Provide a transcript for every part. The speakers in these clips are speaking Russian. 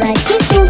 来幸福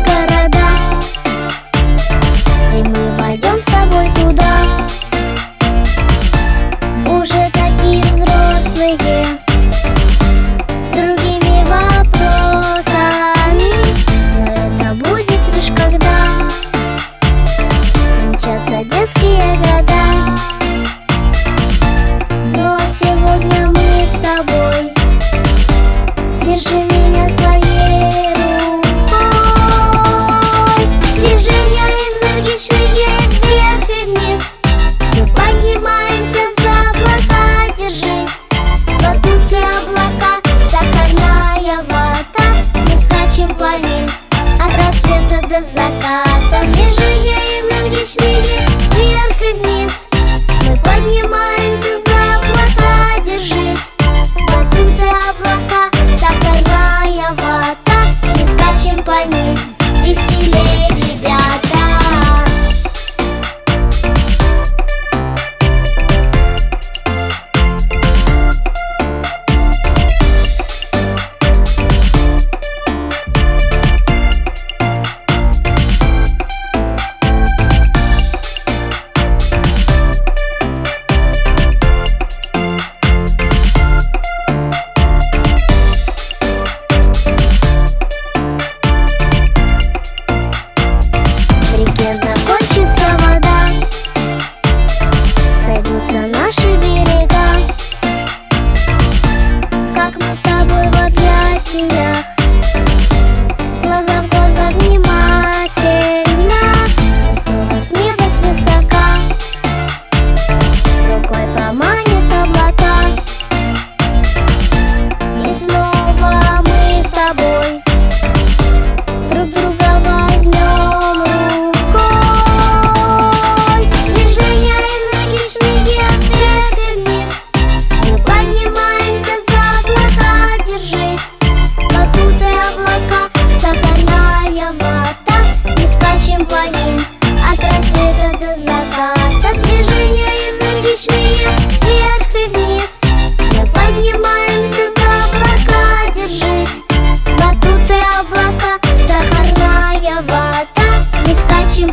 снова для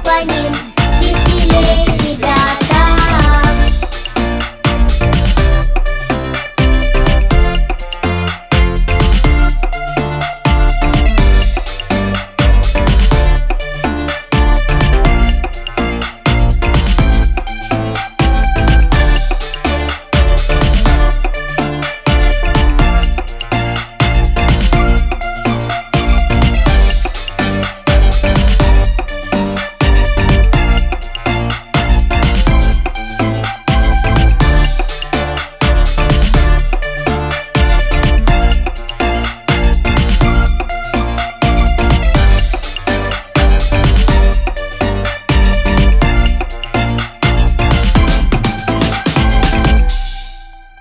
心配に